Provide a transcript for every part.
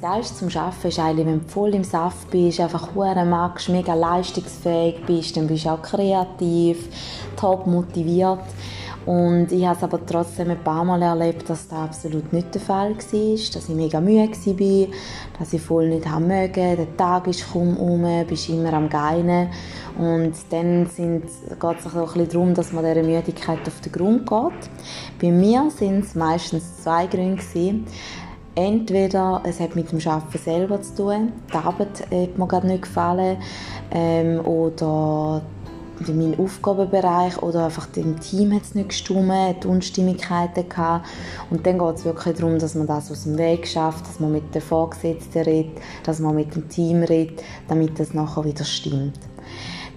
das Geilste zum Arbeiten ist eigentlich, wenn du voll im Saft bist, einfach hure magst, mega leistungsfähig bist, dann bist du auch kreativ, top motiviert. Und ich habe es aber trotzdem ein paar Mal erlebt, dass das absolut nicht der Fall war, dass ich mega müde war, dass ich voll nicht haben mögen, der Tag ist kaum um, bist immer am Geinen und dann geht es auch ein bisschen darum, dass man dieser Müdigkeit auf den Grund geht. Bei mir sind es meistens zwei Gründe gewesen. Entweder es hat mit dem Arbeiten selber zu tun, die Arbeit hat mir gerade nicht gefallen, ähm, oder mein Aufgabenbereich oder einfach im Team hat es nicht gestimmt, hat Unstimmigkeiten gehabt. Und dann geht es wirklich darum, dass man das aus dem Weg schafft, dass man mit den Vorgesetzten redet, dass man mit dem Team redet, damit das nachher wieder stimmt.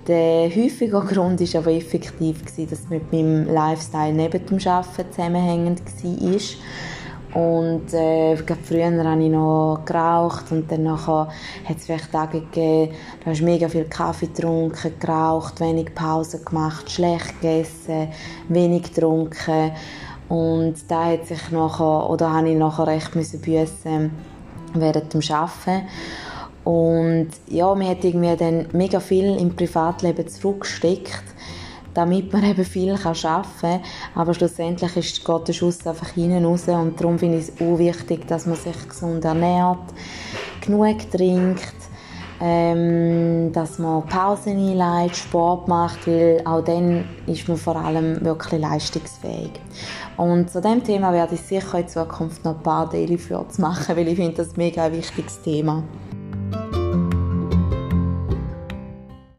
Der häufige Grund war aber effektiv, dass es mit meinem Lifestyle neben dem Arbeiten zusammenhängend war. Und äh, früher habe ich noch geraucht und dann hat es vielleicht Tage gegeben, da hast mega viel Kaffee getrunken, geraucht, wenig Pause gemacht, schlecht gegessen, wenig getrunken. Und da hat sich nachher, oder habe ich nachher recht müssen büssen während dem Arbeiten. Und ja, man hat irgendwie dann mega viel im Privatleben zurückgesteckt damit man eben viel kann arbeiten kann. Aber schlussendlich ist, geht der Schuss einfach hinten raus und darum finde ich es auch wichtig, dass man sich gesund ernährt, genug trinkt, ähm, dass man Pausen einleitet, Sport macht, weil auch dann ist man vor allem wirklich leistungsfähig. Und zu diesem Thema werde ich sicher in Zukunft noch ein paar Daily Fjords machen, weil ich finde das ein mega wichtiges Thema.